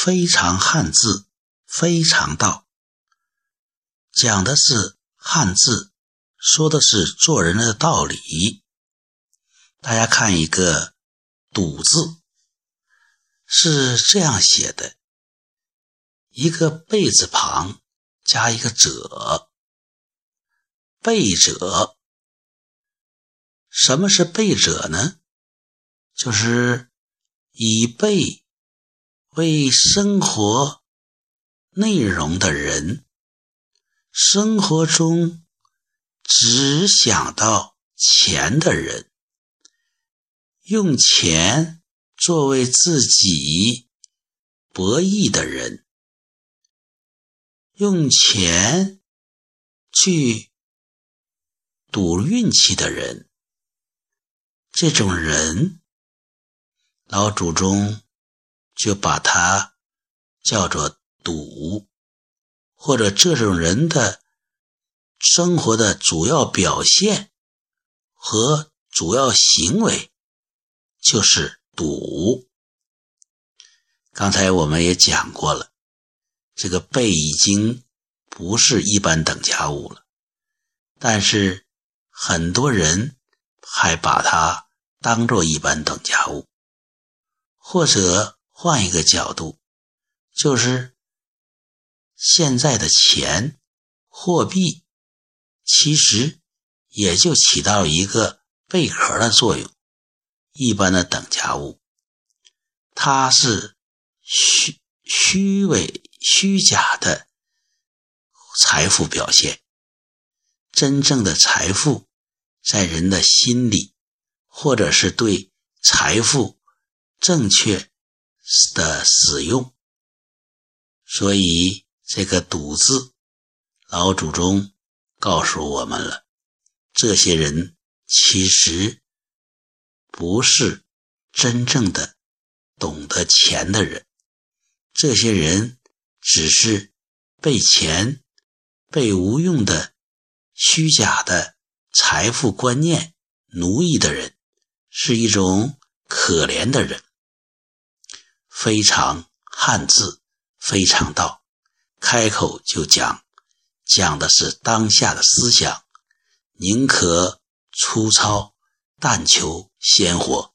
非常汉字，非常道，讲的是汉字，说的是做人的道理。大家看一个“赌”字，是这样写的：一个“贝”字旁加一个“者”，贝者。什么是贝者呢？就是以贝为生活内容的人，生活中只想到钱的人，用钱作为自己博弈的人，用钱去赌运气的人。这种人，老祖宗就把它叫做赌，或者这种人的生活的主要表现和主要行为就是赌。刚才我们也讲过了，这个贝已经不是一般等价物了，但是很多人还把它。当做一般等价物，或者换一个角度，就是现在的钱、货币，其实也就起到一个贝壳的作用。一般的等价物，它是虚虚伪、虚假的财富表现。真正的财富，在人的心里。或者是对财富正确的使用，所以这个“赌”字，老祖宗告诉我们了：这些人其实不是真正的懂得钱的人，这些人只是被钱、被无用的虚假的财富观念奴役的人。是一种可怜的人，非常汉字，非常道，开口就讲，讲的是当下的思想，宁可粗糙，但求鲜活。